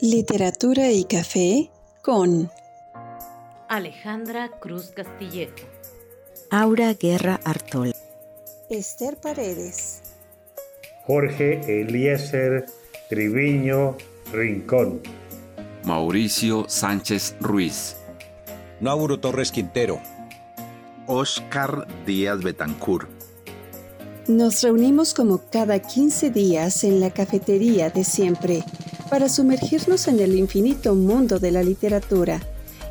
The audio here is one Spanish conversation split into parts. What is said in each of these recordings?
Literatura y café con Alejandra Cruz Castillejo, Aura Guerra Artol, Esther Paredes, Jorge Eliezer Triviño Rincón, Mauricio Sánchez Ruiz, Nauro Torres Quintero, Oscar Díaz Betancur. Nos reunimos como cada 15 días en la cafetería de siempre para sumergirnos en el infinito mundo de la literatura,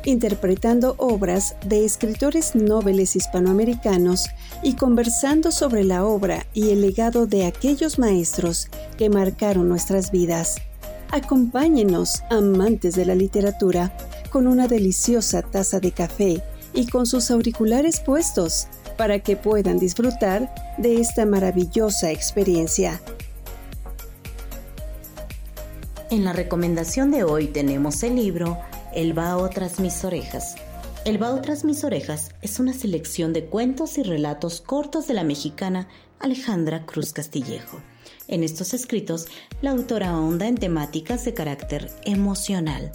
interpretando obras de escritores nobles hispanoamericanos y conversando sobre la obra y el legado de aquellos maestros que marcaron nuestras vidas. Acompáñenos, amantes de la literatura, con una deliciosa taza de café y con sus auriculares puestos para que puedan disfrutar de esta maravillosa experiencia. En la recomendación de hoy tenemos el libro El vaho tras mis orejas. El vaho tras mis orejas es una selección de cuentos y relatos cortos de la mexicana Alejandra Cruz Castillejo. En estos escritos, la autora ahonda en temáticas de carácter emocional.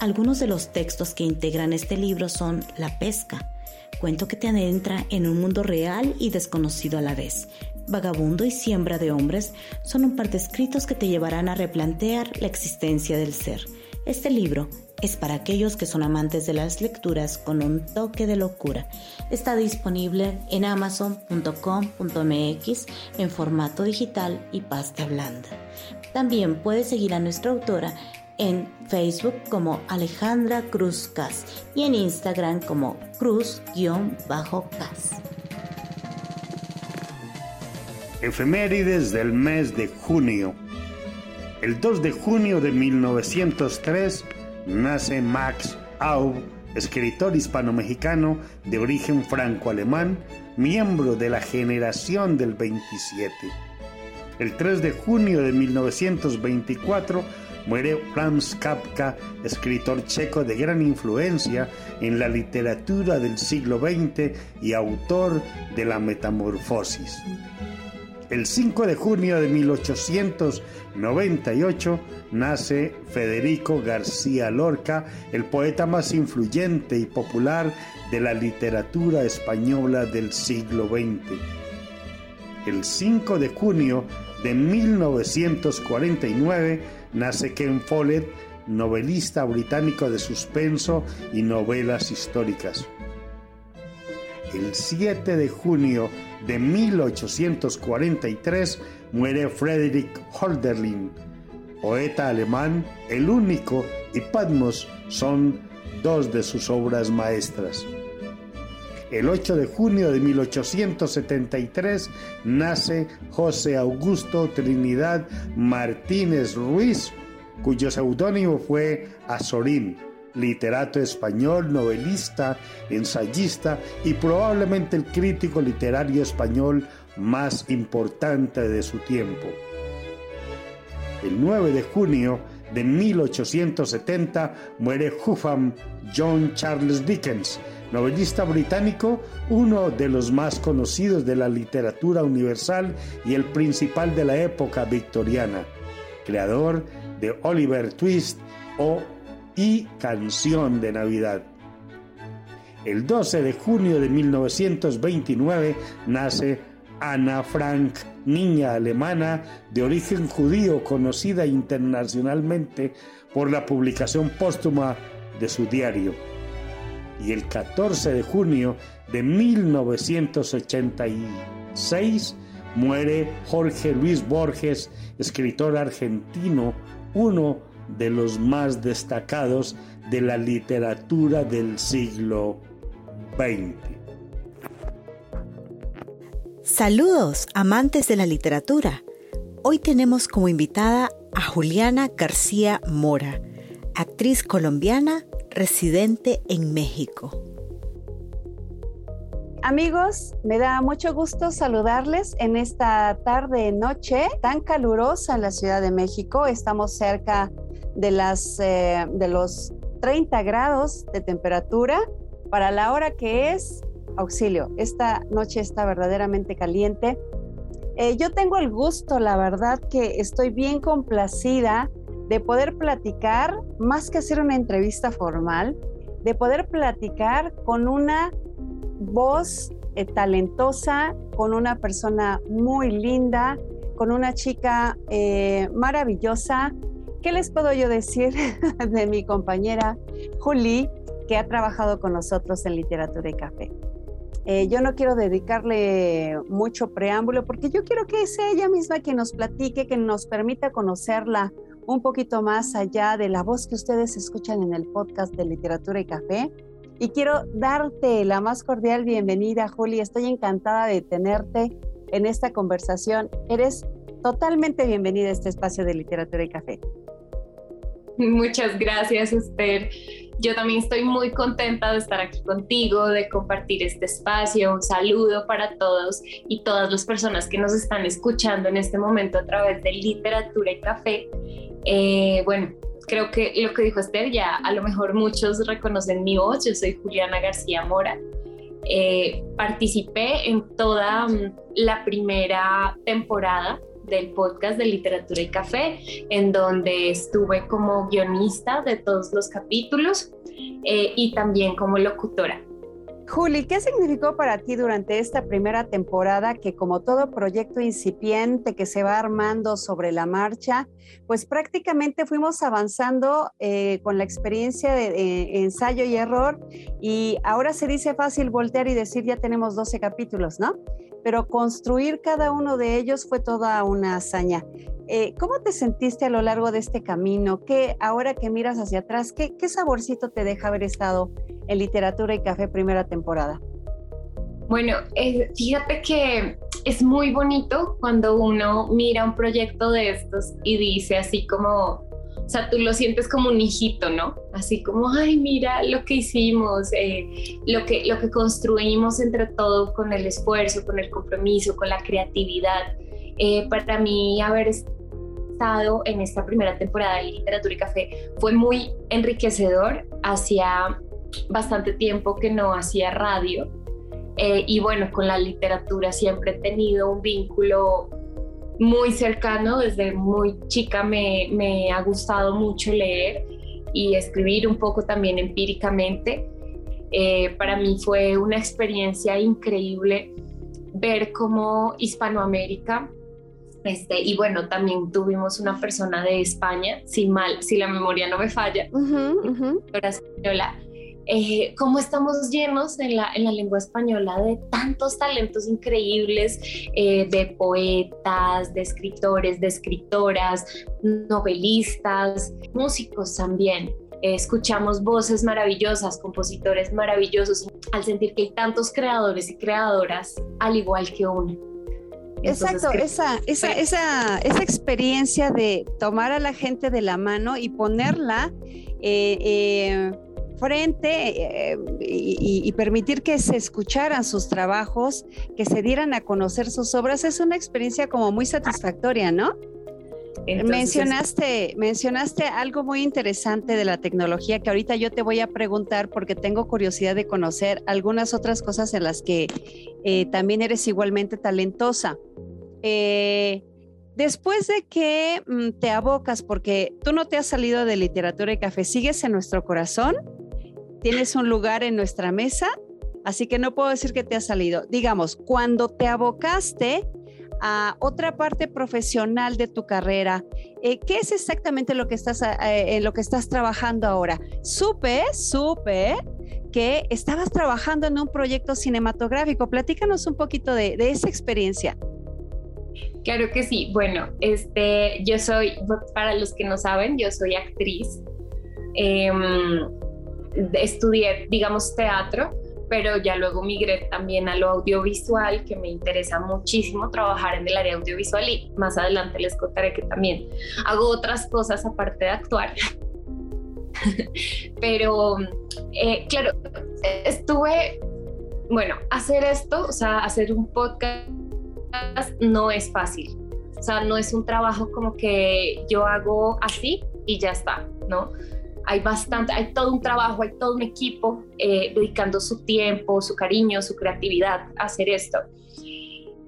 Algunos de los textos que integran este libro son La pesca, cuento que te adentra en un mundo real y desconocido a la vez. Vagabundo y siembra de hombres son un par de escritos que te llevarán a replantear la existencia del ser. Este libro es para aquellos que son amantes de las lecturas con un toque de locura. Está disponible en amazon.com.mx en formato digital y pasta blanda. También puedes seguir a nuestra autora en Facebook como Alejandra Cruz Cas y en Instagram como Cruz-Cas. Efemérides del mes de junio. El 2 de junio de 1903 nace Max Aub, escritor hispano-mexicano de origen franco-alemán, miembro de la generación del 27. El 3 de junio de 1924 muere Franz Kafka, escritor checo de gran influencia en la literatura del siglo XX y autor de La Metamorfosis. El 5 de junio de 1898 nace Federico García Lorca, el poeta más influyente y popular de la literatura española del siglo XX. El 5 de junio de 1949 nace Ken Follett, novelista británico de suspenso y novelas históricas. El 7 de junio de 1843 muere Frederick Holderlin, poeta alemán, el único, y Patmos son dos de sus obras maestras. El 8 de junio de 1873 nace José Augusto Trinidad Martínez Ruiz, cuyo seudónimo fue Azorín, literato español, novelista, ensayista y probablemente el crítico literario español más importante de su tiempo. El 9 de junio de 1870 muere Huffam John Charles Dickens, novelista británico, uno de los más conocidos de la literatura universal y el principal de la época victoriana, creador de Oliver Twist o y Canción de Navidad. El 12 de junio de 1929 nace Anna Frank, niña alemana de origen judío conocida internacionalmente por la publicación póstuma de su diario y el 14 de junio de 1986 muere Jorge Luis Borges, escritor argentino, uno de los más destacados de la literatura del siglo XX. Saludos, amantes de la literatura. Hoy tenemos como invitada a Juliana García Mora, actriz colombiana residente en México. Amigos, me da mucho gusto saludarles en esta tarde noche tan calurosa en la Ciudad de México. Estamos cerca de, las, eh, de los 30 grados de temperatura para la hora que es auxilio. Esta noche está verdaderamente caliente. Eh, yo tengo el gusto, la verdad, que estoy bien complacida de poder platicar, más que hacer una entrevista formal, de poder platicar con una voz eh, talentosa, con una persona muy linda, con una chica maravillosa. ¿Qué les puedo yo decir de mi compañera Julie, que ha trabajado con nosotros en literatura y café? Eh, yo no quiero dedicarle mucho preámbulo porque yo quiero que sea ella misma quien nos platique, que nos permita conocerla un poquito más allá de la voz que ustedes escuchan en el podcast de literatura y café y quiero darte la más cordial bienvenida, Juli. Estoy encantada de tenerte en esta conversación. Eres totalmente bienvenida a este espacio de literatura y café. Muchas gracias, Esther. Yo también estoy muy contenta de estar aquí contigo, de compartir este espacio. Un saludo para todos y todas las personas que nos están escuchando en este momento a través de literatura y café. Eh, bueno, creo que lo que dijo Esther, ya a lo mejor muchos reconocen mi voz, yo soy Juliana García Mora. Eh, participé en toda mm, la primera temporada del podcast de literatura y café, en donde estuve como guionista de todos los capítulos eh, y también como locutora. Juli, ¿qué significó para ti durante esta primera temporada que como todo proyecto incipiente que se va armando sobre la marcha, pues prácticamente fuimos avanzando eh, con la experiencia de, ensayo y error y ahora se dice fácil voltear y decir ya tenemos 12 capítulos, ¿no? Pero construir cada uno de ellos fue toda una hazaña. Eh, ¿Cómo te sentiste a lo largo de este camino? ¿Qué, ahora que miras hacia atrás, qué, saborcito te deja haber estado en Literatura y Café primera temporada? Bueno, eh, fíjate que es muy bonito cuando uno mira un proyecto de estos y dice así como, o sea, tú lo sientes como un hijito, ¿no? Así como, ay, mira lo que hicimos, eh, lo, que, lo que construimos entre todo con el esfuerzo, con el compromiso, con la creatividad. Eh, para mí haber estado en esta primera temporada de Literatura y Café fue muy enriquecedor hacia bastante tiempo que no hacía radio eh, y bueno, con la literatura siempre he tenido un vínculo muy cercano, desde muy chica me, me ha gustado mucho leer y escribir un poco también empíricamente. Eh, para mí fue una experiencia increíble ver cómo Hispanoamérica, este, y bueno, también tuvimos una persona de España, si mal, si la memoria no me falla, uh española, eh, cómo estamos llenos en la, en la, lengua española de tantos talentos increíbles, eh, de poetas, de escritores, de escritoras, novelistas, músicos también. Eh, escuchamos voces maravillosas, compositores maravillosos, al sentir que hay tantos creadores y creadoras al igual que uno. Exacto, esa, esa, esa, esa, experiencia de tomar a la gente de la mano y ponerla eh, frente eh, y, permitir que se escucharan sus trabajos, que se dieran a conocer sus obras, es una experiencia como muy satisfactoria, ¿no? mencionaste, mencionaste algo muy interesante de la tecnología que ahorita yo te voy a preguntar porque tengo curiosidad de conocer algunas otras cosas en las que eh, también eres igualmente talentosa. Eh, después de que mm, te abocas, porque tú no te has salido de literatura y café, sigues en nuestro corazón, tienes un lugar en nuestra mesa, así que no puedo decir que te ha salido. Digamos, cuando te abocaste a otra parte profesional de tu carrera, eh, ¿qué es exactamente lo que estás, eh, en lo que estás trabajando ahora? Supe, supe que estabas trabajando en un proyecto cinematográfico. Platícanos un poquito de, esa experiencia. Claro que sí. Bueno, este, yo soy, para los que no saben, yo soy actriz. Em, estudié, digamos, teatro, pero ya luego migré también a lo audiovisual, que me interesa muchísimo trabajar en el área audiovisual y más adelante les contaré que también hago otras cosas aparte de actuar. pero, eh, claro, estuve, bueno, hacer esto, o sea, hacer un podcast no es fácil. O sea, no es un trabajo como que yo hago así y ya está, ¿no? Hay bastante, hay todo un trabajo, hay todo un equipo eh, dedicando su tiempo, su cariño, su creatividad a hacer esto.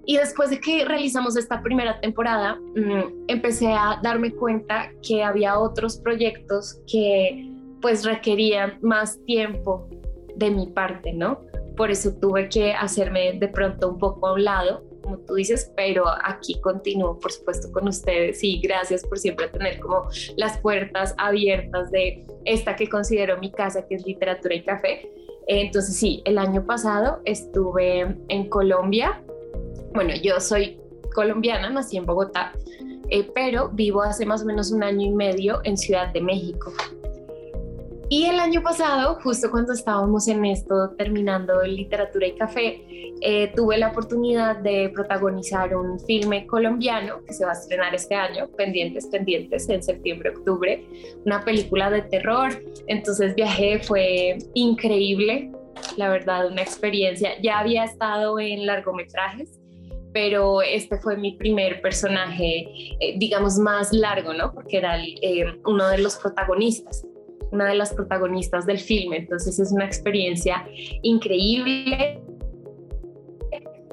y después de que realizamos esta primera temporada, mm, empecé a darme cuenta que había otros proyectos que pues requerían más tiempo de mi parte, ¿no? Por eso tuve que hacerme de pronto un poco a un lado, como tú dices, pero aquí continúo, por supuesto, con ustedes y gracias por siempre tener como las puertas abiertas de esta que considero mi casa, que es literatura y café. Entonces sí, el año pasado estuve en Colombia. Bueno, yo soy colombiana, nací en Bogotá, eh, pero vivo hace más o menos un año y medio en Ciudad de México. Y el año pasado, justo cuando estábamos en esto, terminando literatura y café, eh, tuve la oportunidad de protagonizar un filme colombiano que se va a estrenar este año, Pendientes, Pendientes, en septiembre, octubre, una película de terror. Entonces viajé, fue increíble, la verdad, una experiencia. Ya había estado en largometrajes, pero este fue mi primer personaje, eh, digamos, más largo, ¿no? Porque era eh, uno de los protagonistas una de las protagonistas del filme. Entonces es una experiencia increíble.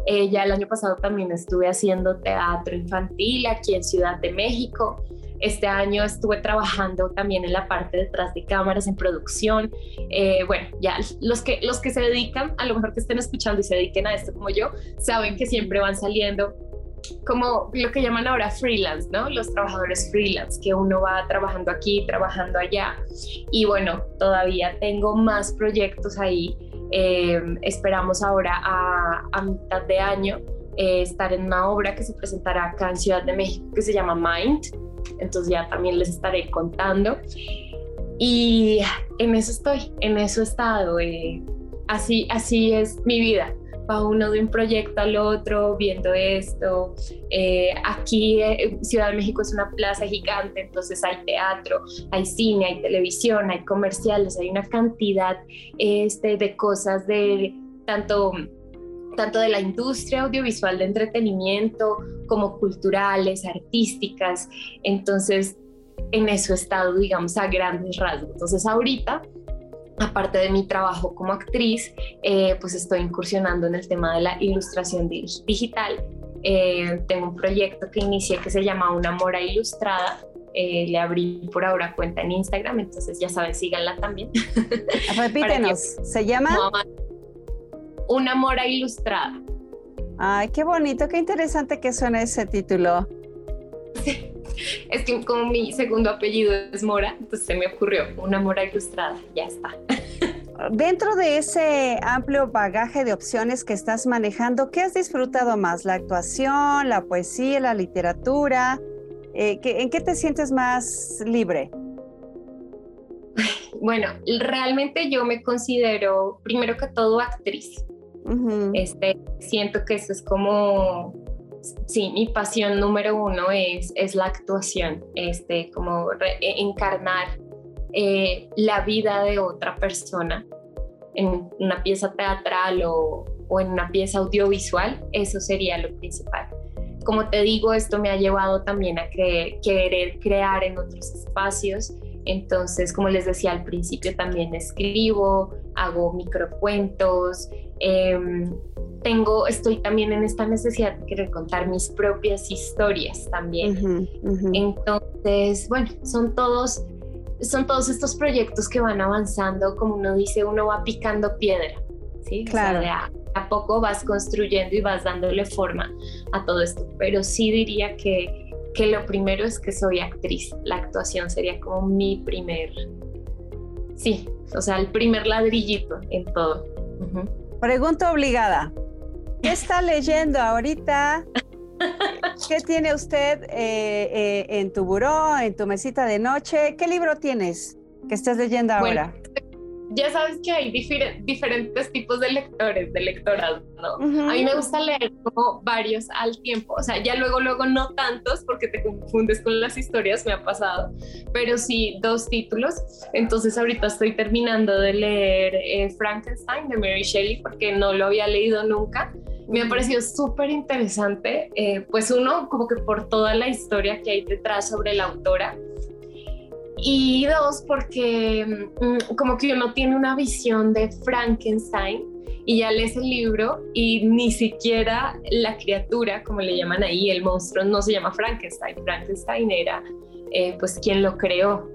Ella el año pasado también estuve haciendo teatro infantil aquí en Ciudad de México. Este año estuve trabajando también en la parte detrás de cámaras, en producción. Eh, bueno, ya los que, los que se dedican, a lo mejor que estén escuchando y se dediquen a esto como yo, saben que siempre van saliendo como lo que llaman ahora freelance, ¿no? Los trabajadores freelance, que uno va trabajando aquí, trabajando allá. Y bueno, todavía tengo más proyectos ahí. Eh, esperamos ahora a, mitad de año eh, estar en una obra que se presentará acá en Ciudad de México que se llama Mind. Entonces ya también les estaré contando. Y en eso estoy, en eso he estado. Eh, así, así es mi vida va uno de un proyecto al otro viendo esto. Eh, aquí eh, Ciudad de México es una plaza gigante, entonces hay teatro, hay cine, hay televisión, hay comerciales, hay una cantidad este, de cosas de tanto tanto de la industria audiovisual de entretenimiento como culturales, artísticas. Entonces, en eso he estado, digamos, a grandes rasgos. Entonces, ahorita aparte de mi trabajo como actriz, eh, pues estoy incursionando en el tema de la ilustración digital. Eh, tengo un proyecto que inicié que se llama Una Mora Ilustrada. Eh, le abrí por ahora cuenta en Instagram, entonces ya sabes, síganla también. Repítenos, ¿se llama? Una Mora Ilustrada. Ay, qué bonito, qué interesante que suena ese título. es que como mi segundo apellido es Mora, entonces se me ocurrió una Mora ilustrada, ya está. Dentro de ese amplio bagaje de opciones que estás manejando, ¿qué has disfrutado más? ¿La actuación, la poesía, la literatura? Eh, ¿En qué te sientes más libre? Bueno, realmente yo me considero, primero que todo, actriz. este, siento que eso es como sí, mi pasión número uno es, es la actuación, este, como e, encarnar eh, la vida de otra persona en una pieza teatral o, o, en una pieza audiovisual, eso sería lo principal. Como te digo, esto me ha llevado también a querer crear en otros espacios. Entonces, como les decía al principio, también escribo, hago microcuentos, eh, tengo, estoy también en esta necesidad de querer contar mis propias historias también. Entonces, bueno, son todos, son todos estos proyectos que van avanzando, como uno dice, uno va picando piedra, ¿sí? Claro. a, poco vas construyendo y vas dándole forma a todo esto, pero sí diría que, que lo primero es que soy actriz, la actuación sería como mi primer, sí, o sea, el primer ladrillito en todo. Pregunta obligada. ¿Qué está leyendo ahorita? ¿Qué tiene usted eh, eh, en tu buró, en tu mesita de noche? ¿Qué libro tienes que estás leyendo ahora? Ya sabes que hay diferentes tipos de lectores, de lectoras, ¿no? A mí me gusta leer como varios al tiempo, o sea, ya luego, luego no tantos porque te confundes con las historias, me ha pasado, pero sí dos títulos. Entonces ahorita estoy terminando de leer eh, Frankenstein de Mary Shelley porque no lo había leído nunca. Me ha parecido súper interesante, eh, pues uno, como que por toda la historia que hay detrás sobre la autora, y dos, porque mm, como que uno tiene una visión de Frankenstein y ya lees el libro y ni siquiera la criatura, como le llaman ahí, el monstruo, no se llama Frankenstein. Frankenstein era eh, pues quien lo creó,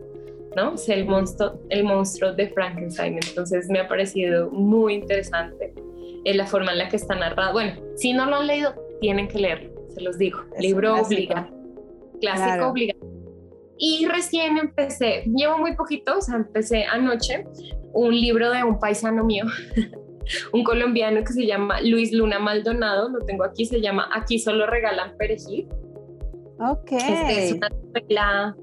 ¿no? Es el monstruo, el monstruo de Frankenstein. Entonces me ha parecido muy interesante eh, la forma en la que está narrado. Bueno, si no lo han leído, tienen que leerlo, se los digo. libro obligado, clásico obligado. Y recién empecé, llevo muy poquito, o sea, empecé anoche un libro de un paisano mío, un colombiano que se llama Luis Luna Maldonado, lo tengo aquí, se llama Aquí solo regalan perejil. Ok. Este es una novela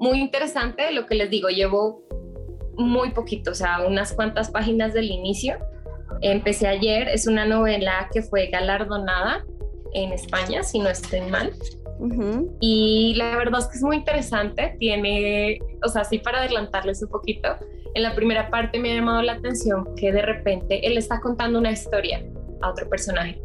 muy interesante, lo que les digo, llevo muy poquito, o sea, unas cuantas páginas del inicio. Empecé ayer, es una novela que fue galardonada en España, si no estoy mal. Y la verdad es que es muy interesante, tiene, o sea, sí para adelantarles un poquito, en la primera parte me ha llamado la atención que de repente él está contando una historia a otro personaje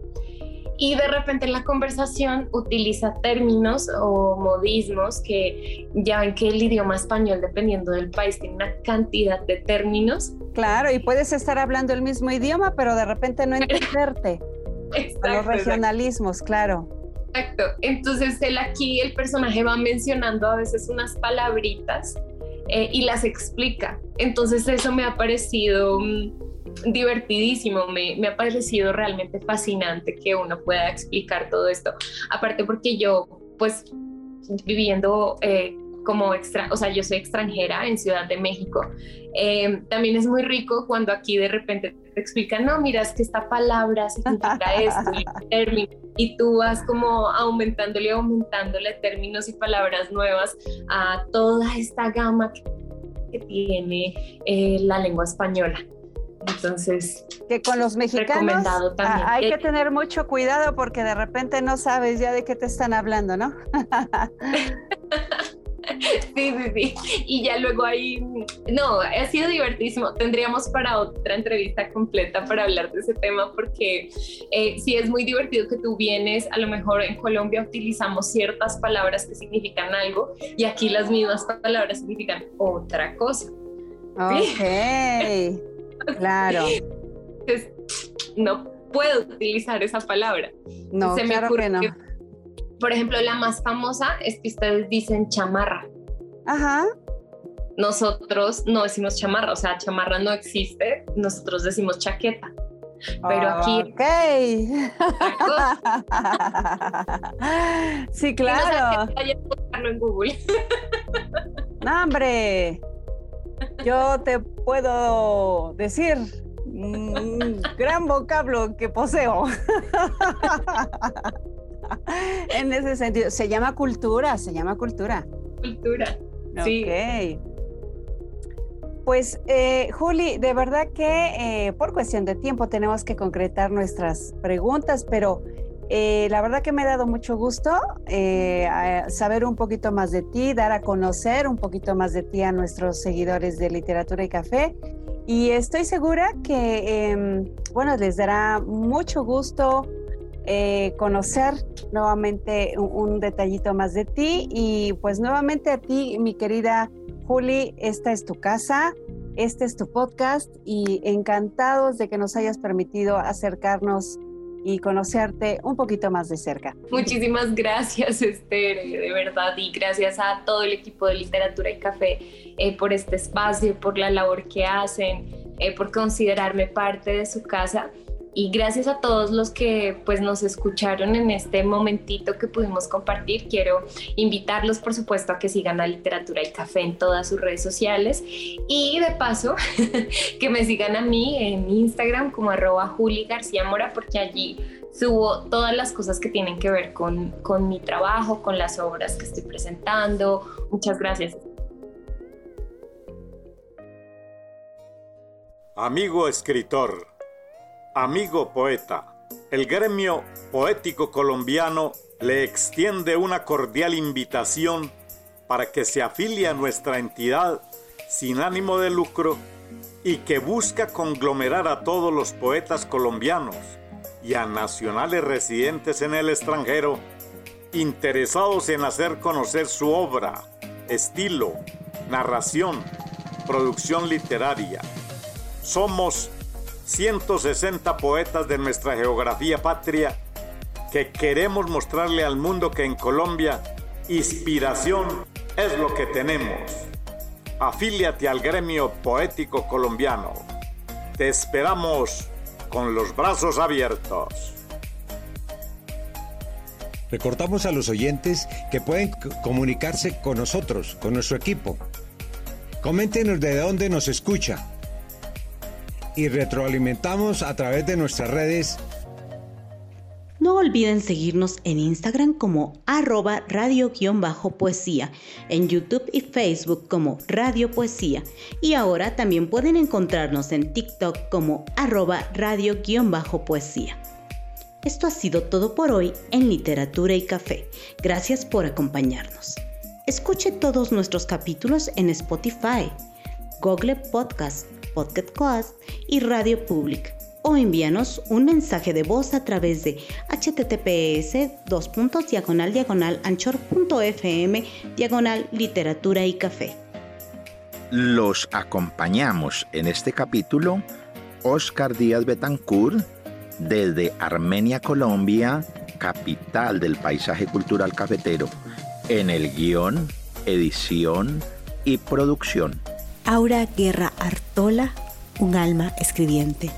y de repente en la conversación utiliza términos o modismos que ya ven que el idioma español, dependiendo del país, tiene una cantidad de términos. Claro, y puedes estar hablando el mismo idioma, pero de repente no entenderte. Exacto, los regionalismos, claro. Exacto. Entonces él aquí, el personaje va mencionando a veces unas palabritas eh, y las explica. Entonces eso me ha parecido mm, divertidísimo, me, ha parecido realmente fascinante que uno pueda explicar todo esto. Aparte porque yo, pues, viviendo eh, como extra, o sea, yo soy extranjera en Ciudad de México, eh, también es muy rico cuando aquí de repente te explican, no, mira, es que esta palabra significa esto, y, y tú vas como aumentándole, aumentándole términos y palabras nuevas a toda esta gama que, tiene eh, la lengua española. Entonces, que con los mexicanos hay que tener mucho cuidado porque de repente no sabes ya de qué te están hablando, ¿no? Sí, sí, sí. Y ya luego ahí, no, ha sido divertísimo. Tendríamos para otra entrevista completa para hablar de ese tema porque eh, sí es muy divertido que tú vienes, a lo mejor en Colombia utilizamos ciertas palabras que significan algo y aquí las mismas palabras significan otra cosa. Ok. Claro. Entonces, no puedo utilizar esa palabra. No, Se claro me que no. por ejemplo, la más famosa es que ustedes dicen chamarra. Ajá. Nosotros no decimos chamarra, o sea, chamarra no existe, nosotros decimos chaqueta. Pero aquí. Ok. sí, claro. No en Google. no, hombre. Yo te puedo decir un gran vocablo que poseo. en ese sentido, se llama cultura, se llama cultura. Cultura. Sí. Pues, eh, Juli, de verdad que eh, por cuestión de tiempo tenemos que concretar nuestras preguntas, pero eh, la verdad que me ha dado mucho gusto saber un poquito más de ti, dar a conocer un poquito más de ti a nuestros seguidores de Literatura y Café. Y estoy segura que, em, bueno, les dará mucho gusto eh, conocer nuevamente un, detallito más de ti. Y pues nuevamente a ti, mi querida Juli, esta es tu casa. Este es tu podcast y encantados de que nos hayas permitido acercarnos y conocerte un poquito más de cerca. Muchísimas gracias, Esther, de verdad, y gracias a todo el equipo de Literatura y Café eh, por este espacio, por la labor que hacen, eh, por considerarme parte de su casa y gracias a todos los que pues nos escucharon en este momentito que pudimos compartir. Quiero invitarlos por supuesto a que sigan a Literatura y Café en todas sus redes sociales y de paso que me sigan a mí en Instagram como arroba Juli García Mora porque allí subo todas las cosas que tienen que ver con, con mi trabajo, con las obras que estoy presentando. Muchas gracias. Amigo escritor Amigo poeta, el gremio poético colombiano le extiende una cordial invitación para que se afilie a nuestra entidad sin ánimo de lucro y que busca conglomerar a todos los poetas colombianos y a nacionales residentes en el extranjero interesados en hacer conocer su obra, estilo, narración, producción literaria. Somos 160 poetas de nuestra geografía patria que queremos mostrarle al mundo que en Colombia inspiración es lo que tenemos. Afíliate al gremio poético colombiano. Te esperamos con los brazos abiertos. Recordamos a los oyentes que pueden comunicarse con nosotros, con nuestro equipo. Coméntenos de dónde nos escucha y retroalimentamos a través de nuestras redes. No olviden seguirnos en Instagram como arroba radio-poesía, en YouTube y Facebook como Radio Poesía y ahora también pueden encontrarnos en TikTok como arroba radio-poesía. Esto ha sido todo por hoy en Literatura y Café. Gracias por acompañarnos. Escuche todos nuestros capítulos en Spotify, Google Podcast, Podcast Class y Radio Public o envíanos un mensaje de voz a través de https dos diagonal diagonal anchor.fm diagonal literatura y café. Los acompañamos en este capítulo Oscar Díaz Betancourt desde Armenia, Colombia, capital del paisaje cultural cafetero, en el guion, edición y producción. Aura Guerra Artola, un alma escribiente.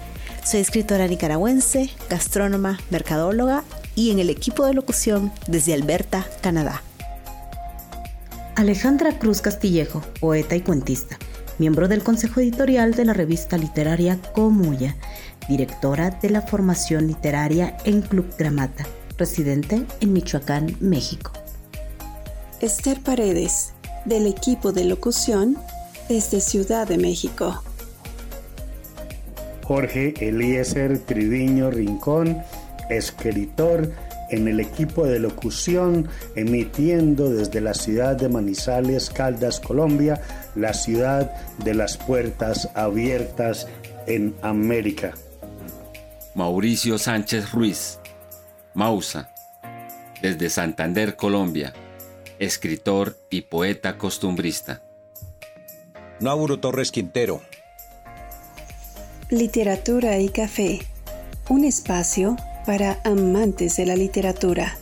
Soy escritora nicaragüense, gastrónoma, mercadóloga y en el equipo de locución desde Alberta, Canadá. Alejandra Cruz Castillejo, poeta y cuentista, miembro del consejo editorial de la revista literaria Comuya directora de la formación literaria en Club Gramata, residente en Michoacán, México. Esther Paredes, del equipo de locución desde Ciudad de México. Jorge Eliezer Triviño Rincón, escritor en el equipo de locución, emitiendo desde la ciudad de Manizales, Caldas, Colombia, la ciudad de las puertas abiertas en América. Mauricio Sánchez Ruiz, Mausa, desde Santander, Colombia, escritor y poeta costumbrista. Nauro Torres Quintero. Literatura y café, un espacio para amantes de la literatura.